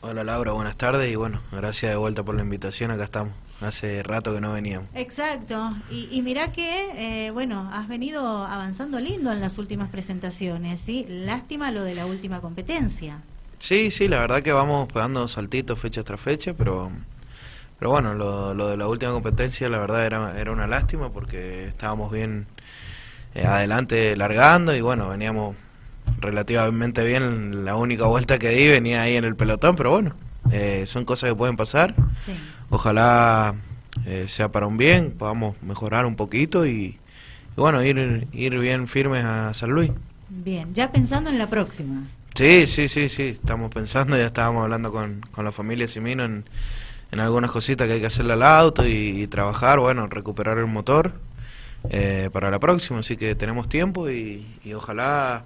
Hola Laura, buenas tardes y bueno, gracias de vuelta por la invitación, acá estamos. Hace rato que no veníamos. Exacto, y, y mirá que, eh, bueno, has venido avanzando lindo en las últimas presentaciones, ¿sí? Lástima lo de la última competencia. Sí, sí, la verdad que vamos pegando saltitos fecha tras fecha, pero pero bueno, lo, lo de la última competencia la verdad era, era una lástima porque estábamos bien eh, adelante largando y bueno, veníamos relativamente bien. La única vuelta que di venía ahí en el pelotón, pero bueno, eh, son cosas que pueden pasar. Sí. Ojalá eh, sea para un bien, podamos mejorar un poquito y, y bueno, ir, ir bien firmes a San Luis. Bien, ya pensando en la próxima. Sí, sí, sí, sí, estamos pensando, ya estábamos hablando con, con la familia Simino en, en algunas cositas que hay que hacerle al auto y, y trabajar, bueno, recuperar el motor eh, para la próxima, así que tenemos tiempo y, y ojalá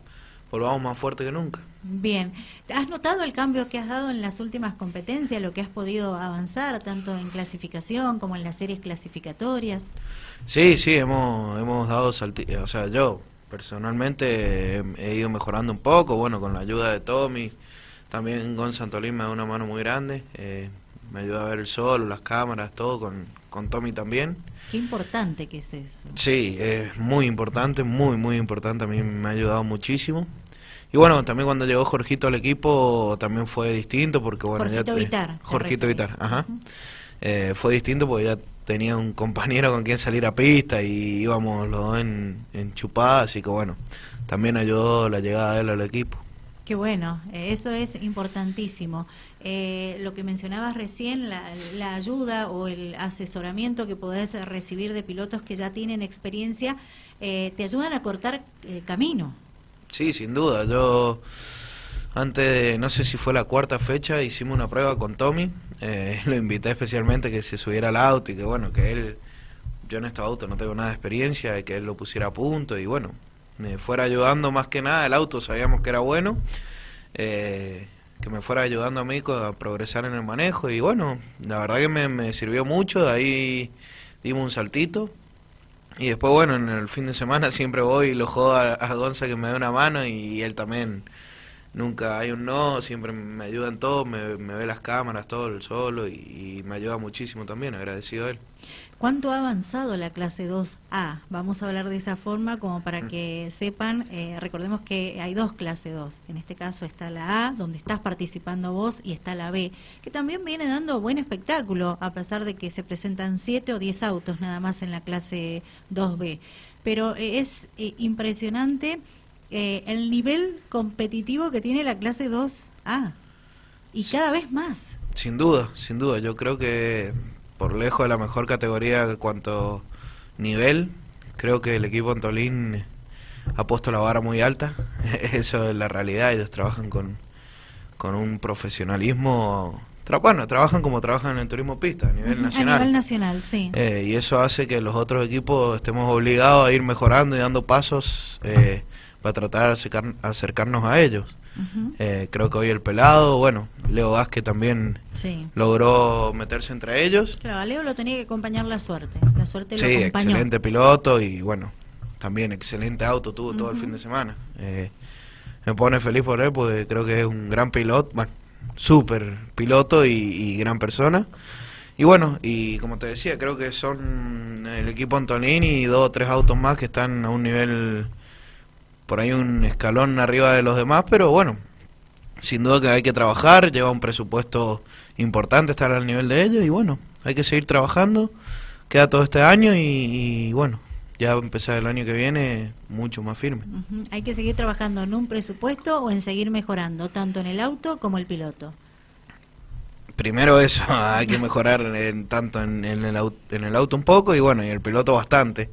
volvamos más fuerte que nunca. Bien, ¿has notado el cambio que has dado en las últimas competencias, lo que has podido avanzar tanto en clasificación como en las series clasificatorias? Sí, sí, hemos, hemos dado salti o sea, yo personalmente he, he ido mejorando un poco, bueno, con la ayuda de Tommy, también Gon Santolín me da una mano muy grande, eh, me ayuda a ver el sol, las cámaras, todo, con, con Tommy también. Qué importante que es eso. Sí, es muy importante, muy, muy importante, a mí me ha ayudado muchísimo. Y bueno, también cuando llegó Jorgito al equipo también fue distinto porque bueno, Jorgito ya Vitar, Jorgito. Vitar, ajá. Eh, fue distinto porque ya tenía un compañero con quien salir a pista y íbamos los dos en, en chupada, así que bueno, también ayudó la llegada de él al equipo. Qué bueno, eso es importantísimo. Eh, lo que mencionabas recién, la, la ayuda o el asesoramiento que podés recibir de pilotos que ya tienen experiencia, eh, te ayudan a cortar eh, camino. Sí, sin duda. Yo, antes de, no sé si fue la cuarta fecha, hicimos una prueba con Tommy. Eh, lo invité especialmente que se subiera al auto y que, bueno, que él, yo en estos autos no tengo nada de experiencia, y que él lo pusiera a punto y, bueno, me fuera ayudando más que nada. El auto sabíamos que era bueno. eh, que me fuera ayudando a mí a progresar en el manejo y bueno, la verdad que me, me sirvió mucho, de ahí dimos un saltito y después, bueno, en el fin de semana siempre voy y lo jodo a, Gonza que me dé una mano y él también. Nunca hay un no, siempre me ayuda en todo, me, me ve las cámaras, todo el solo y, y me ayuda muchísimo también, agradecido a él. ¿Cuánto ha avanzado la clase 2A? Vamos a hablar de esa forma como Mm. para que sepan, eh, recordemos que hay dos clase 2. En este caso está la A, donde estás participando vos, y está la B, que también viene dando buen espectáculo, a pesar de que se presentan 7 o 10 autos nada más en la clase 2B. Pero eh, es eh, impresionante eh, el nivel competitivo que tiene la clase 2A. Y cada vez más. Sin duda, sin duda, yo creo que por lejos de la mejor categoría en cuanto nivel, creo que el equipo Antolín ha puesto la vara muy alta, eso es la realidad, ellos trabajan con, con un profesionalismo, tra- bueno, trabajan como trabajan en el turismo pista a nivel nacional. A nivel nacional, sí. Eh, y eso hace que los otros equipos estemos obligados a ir mejorando y dando pasos eh, para tratar de acercar- acercarnos a ellos. Eh, creo que hoy el pelado, bueno, Leo Vázquez también Sí. logró meterse entre ellos. Claro, a Leo lo tenía que acompañar la suerte. La suerte lo Sí, acompañó. excelente piloto y bueno, también excelente auto tuvo todo el fin de semana. Eh, me pone feliz por él porque creo que es un gran piloto, bueno, súper piloto y, y gran persona. Y bueno, y como te decía, creo que son el equipo Antonini y dos o tres autos más que están a un nivel, por ahí un escalón arriba de los demás, pero bueno, sin duda que hay que trabajar, lleva un presupuesto importante estar al nivel de ellos y bueno, hay que seguir trabajando, queda todo este año y, y bueno, ya empezar el año que viene mucho más firme. Hay que seguir trabajando en un presupuesto o en seguir mejorando, tanto en el auto como el piloto. Primero eso, hay que mejorar en, tanto en, en el auto, en el auto un poco y bueno, y el piloto bastante.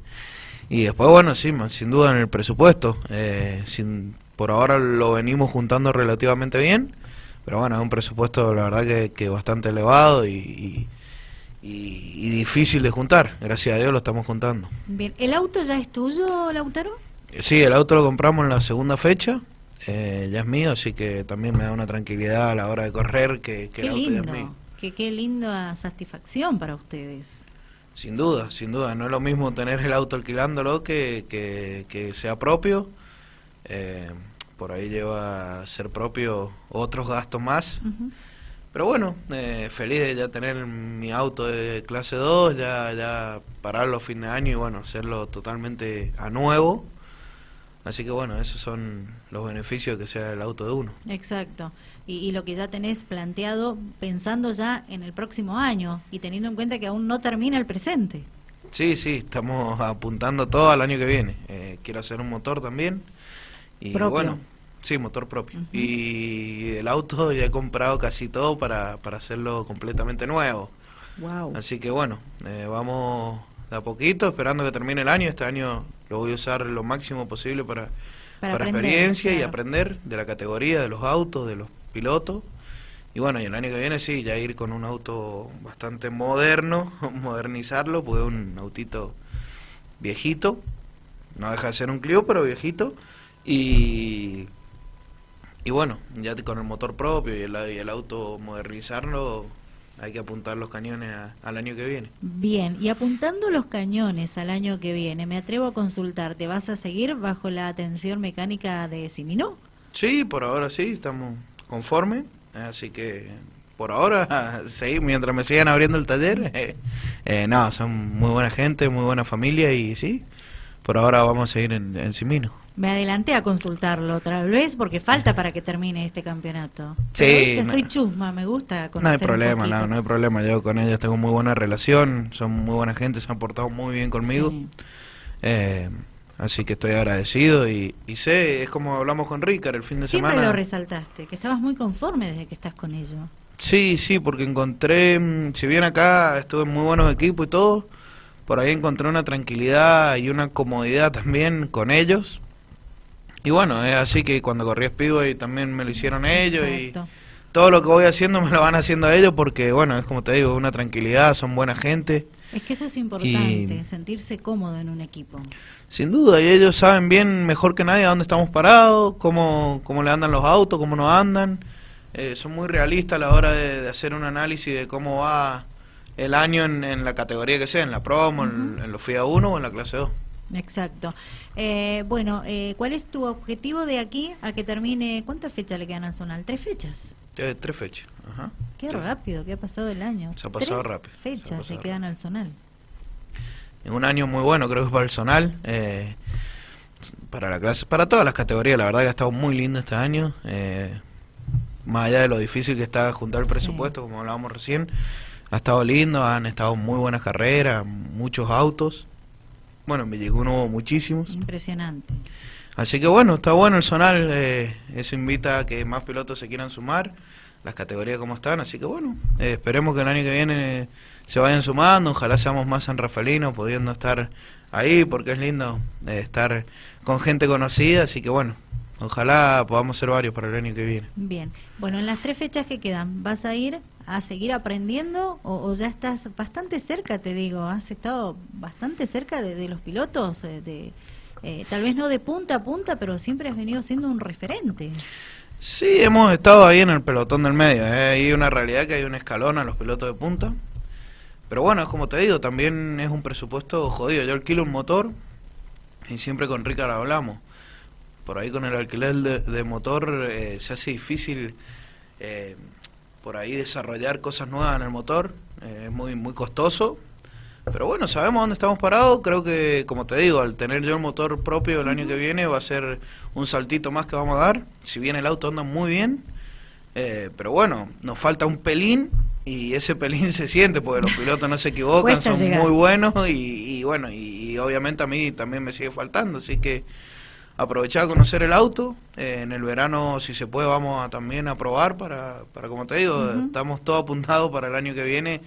Y después, bueno, sí, sin duda en el presupuesto. Eh, sin, por ahora lo venimos juntando relativamente bien, pero bueno, es un presupuesto la verdad que, que bastante elevado y, y, y- y difícil de juntar. Gracias a Dios lo estamos juntando. Bien, ¿el auto ya es tuyo, Lautaro? Eh, Sí, el auto lo compramos en la segunda fecha, eh, ya es mío, así que también me da una tranquilidad a la hora de correr que, que Qué el auto ya es lindo. mío. Que, qué linda satisfacción para ustedes. Sin duda, sin duda. No es lo mismo tener el auto alquilándolo que, que, que sea propio. Eh, por ahí lleva a ser propio otros gastos más. Pero bueno, eh, feliz de ya tener mi auto de clase 2, ya, ya pararlo a fin de año y bueno, hacerlo totalmente a nuevo. Así que bueno, esos son los beneficios que sea el auto de uno. Exacto. Y, y, lo que ya tenés planteado pensando ya en el próximo año y teniendo en cuenta que aún no termina el presente. Sí, sí, estamos apuntando todo al año que viene. Eh, quiero hacer un motor también. Y Propio. bueno, Sí, motor propio. Y el auto ya he comprado casi todo para, para hacerlo completamente nuevo. Wow. Así que bueno, eh, vamos de a poquito, esperando que termine el año. Este año lo voy a usar lo máximo posible para, Para para, aprender, experiencia y aprender de la categoría, de los autos, de los pilotos. Y bueno, y el año que viene sí, ya ir con un auto bastante moderno, modernizarlo, porque es un autito viejito, no deja de ser un Clio, pero viejito. Y, y bueno, ya con el motor propio y el, y el auto modernizarlo, hay que apuntar los cañones a- al año que viene. Bien, y apuntando los cañones al año que viene, me atrevo a consultarte, ¿vas a seguir bajo la atención mecánica de Siminó? Sí, por ahora sí, estamos conformes, así que por ahora seguir mientras me sigan abriendo el taller. eh, eh, no, son muy buena gente, muy buena familia y sí, por ahora vamos a seguir en, en Simino. Me adelanté a consultarlo otra vez porque falta para que termine este campeonato. Sí, Pero no- soy chusma, me gusta No conocer hay un problema, no, no hay problema, yo con ellos tengo muy buena relación, son muy buena gente, se han portado muy bien conmigo. Sí. Eh, así que estoy agradecido y, y sé, es como hablamos con Ricard el fin de Siempre semana. lo resaltaste, que estabas muy conforme desde que estás con ellos. Sí, sí, porque encontré, mm, si bien acá estuve en muy buenos equipos y todo, por ahí encontré una tranquilidad y una comodidad también con ellos. Y bueno, es así que cuando corrí Speedway también me lo hicieron ellos y todo lo que voy haciendo me lo van haciendo ellos porque, bueno, es como te digo, una tranquilidad, son buena gente. Es que eso es importante, Y- sentirse cómodo en un equipo. Sin duda, y ellos saben bien, mejor que nadie, a dónde estamos parados, cómo, cómo le andan los autos, cómo no andan. Eh, son muy realistas a la hora de, de hacer un análisis de cómo va el año en, en la categoría que sea, en la promo, en, en los FIA 1 o en la clase 2. Exacto. Eh, bueno, eh, ¿cuál es tu objetivo de aquí a que termine? ¿Cuántas fechas le quedan al Zonal? ¿Tres fechas? Eh, tres fechas. Ajá. Qué rápido que ha pasado el año. Se ha pasado Tres rápido, fechas pasado le quedan al Zonal. Es un año muy bueno, creo que para el Zonal. eh, para la clase, para todas las categorías, la verdad que ha estado muy lindo este año. eh, más allá de lo difícil que está juntar el Sí. presupuesto, como hablábamos recién, ha estado lindo, han estado muy buenas carreras, muchos autos. Bueno, en Villicún hubo muchísimos. Impresionante. Así que bueno, está bueno el Zonal, eh, eso invita a que más pilotos se quieran sumar, las categorías como están, así que bueno, eh, esperemos que el año que viene se vayan sumando, ojalá seamos más San Rafaelinos pudiendo estar ahí, porque es lindo eh, estar con gente conocida, así que bueno, ojalá podamos ser varios para el año que viene. Bien. Bueno, en las tres fechas que quedan, ¿vas a ir a seguir aprendiendo o, o ya estás bastante cerca, te digo? ¿Has estado bastante cerca de, de los pilotos? eh, de, eh, tal vez no de punta a punta, pero siempre has venido siendo un referente. Sí, hemos estado ahí en el pelotón del medio. ¿eh? Hay una realidad que hay un escalón a los pilotos de punta. Pero bueno, es como te digo, también es un presupuesto jodido. Yo alquilo un motor y siempre con Ricardo hablamos. Por ahí con el alquiler de, de motor eh, se hace difícil eh, por ahí desarrollar cosas nuevas en el motor. Eh, es muy, muy costoso. Pero bueno, sabemos dónde estamos parados. Creo que, como te digo, al tener yo el motor propio el año que viene va a ser un saltito más que vamos a dar. Si bien el auto anda muy bien, eh, pero bueno, nos falta un pelín y ese pelín se siente porque los pilotos no se equivocan, son llegar. muy buenos y, y bueno, y, y obviamente a mí también me sigue faltando. Así que aprovechar a conocer el auto. Eh, en el verano, si se puede, vamos a también a probar para, para como te digo, estamos todos apuntados para el año que viene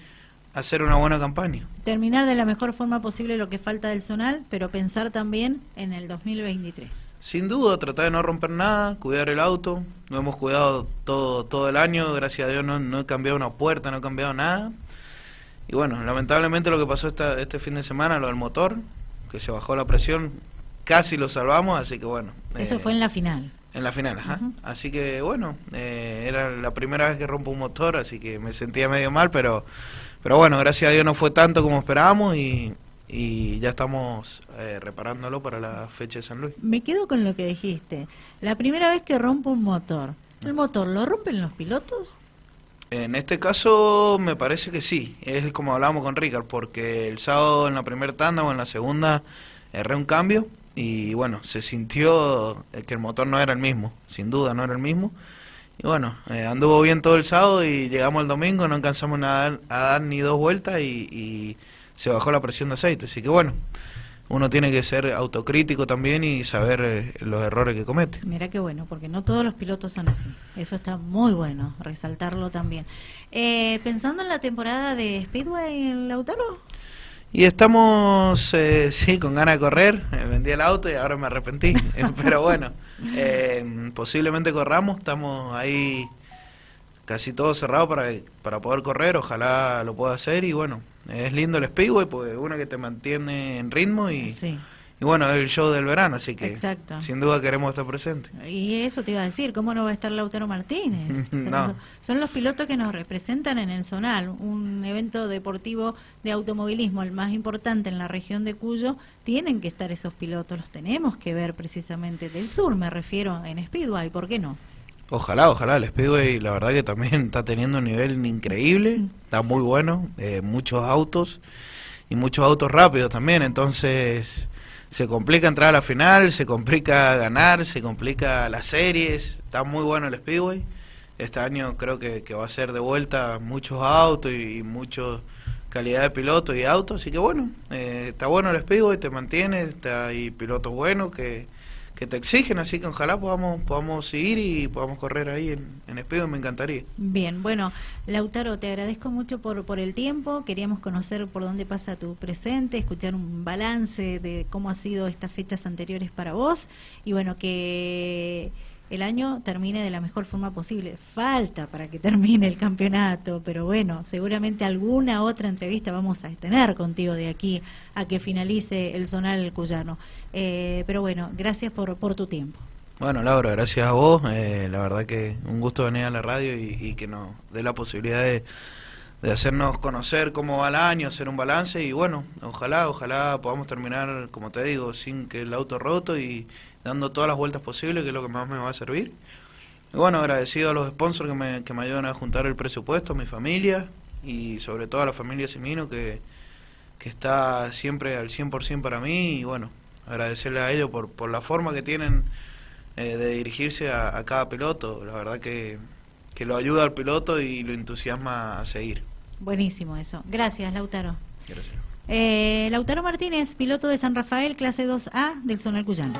hacer una buena campaña. Terminar de la mejor forma posible lo que falta del Zonal, pero pensar también en el 2023. Sin duda, tratar de no romper nada, cuidar el auto. Lo hemos cuidado todo todo el año, gracias a Dios no, no he cambiado una puerta, no he cambiado nada. Y bueno, lamentablemente lo que pasó esta, este fin de semana, lo del motor, que se bajó la presión, casi lo salvamos, así que bueno. Eso eh, fue en la final. en la final, ajá. Ujú. Así que bueno, eh, era la primera vez que rompo un motor, así que me sentía medio mal, pero, pero bueno, gracias a Dios no fue tanto como esperábamos y, y ya estamos eh, reparándolo para la fecha de San Luis. Me quedo con lo que dijiste. La primera vez que rompo un motor, ¿el motor lo rompen los pilotos? En este caso me parece que sí, es como hablábamos con Ricard, porque el sábado en la primera tanda o en la segunda erré un cambio y bueno, se sintió que el motor no era el mismo, sin duda no era el mismo. Y bueno, eh, anduvo bien todo el sábado y llegamos el domingo, no alcanzamos a dar, ni dos vueltas y, y se bajó la presión de aceite. Así que bueno, uno tiene que ser autocrítico también y saber eh, los errores que comete. Mira qué bueno, porque no todos los pilotos son así. Eso está muy bueno, resaltarlo también. Eh, pensando en la temporada de Speedway en Lautaro. Y estamos, eh, sí, con ganas de correr. vendí el auto y ahora me arrepentí. Pero bueno, posiblemente corramos. Estamos ahí casi todo cerrado para, para poder correr. Ojalá lo pueda hacer y bueno, es lindo el Speedway porque una que te mantiene en ritmo y, y bueno, es el show del verano, así que sin duda queremos estar presentes. Y eso te iba a decir, ¿cómo no va a estar Lautaro Martínez? Son, los, pilotos que nos representan en el Zonal, un evento deportivo de automovilismo, el más importante en la región de Cuyo, tienen que estar esos pilotos, los tenemos que ver precisamente del sur, me refiero en Speedway, ¿por qué no? Ojalá, ojalá, el Speedway la verdad que también está teniendo un nivel increíble, está muy bueno, eh, muchos autos y muchos autos rápidos también, entonces se complica entrar a la final, se complica ganar, se complica las series, está muy bueno el Speedway, este año creo que, va a ser de vuelta muchos autos y, mucha calidad de pilotos y autos, así que bueno, eh, está bueno el Speedway, te mantiene, está hay pilotos buenos que que te exigen, así que ojalá podamos, podamos seguir y podamos correr ahí en, en Espejo, me encantaría. Bien, bueno, Lautaro, te agradezco mucho por, por el tiempo, queríamos conocer por dónde pasa tu presente, escuchar un balance de cómo ha sido estas fechas anteriores para vos y bueno, que el año termine de la mejor forma posible. Falta para que termine el campeonato, pero bueno, seguramente alguna otra entrevista vamos a tener contigo de aquí a que finalice el zonal cuyano. Eh, pero bueno, gracias por, por tu tiempo. Bueno, Laura, gracias a vos. Eh, la verdad que un gusto venir a la radio y, que nos dé la posibilidad de, de, hacernos conocer cómo va el año, hacer un balance y bueno, ojalá, ojalá podamos terminar, como te digo, sin que el auto roto y dando todas las vueltas posibles, que es lo que más me va a servir. Y bueno, agradecido a los sponsors que me, que me ayudan a juntar el presupuesto, a mi familia y sobre todo a la familia Simino que, que está siempre al 100% para mí y bueno, agradecerle a ellos por, por la forma que tienen eh, de dirigirse a, a, cada piloto. La verdad que, que lo ayuda al piloto y lo entusiasma a seguir. Buenísimo eso. Gracias, Lautaro. Gracias. Eh, Lautaro Martínez, piloto de San Rafael, clase 2A del Zonal Cuyano.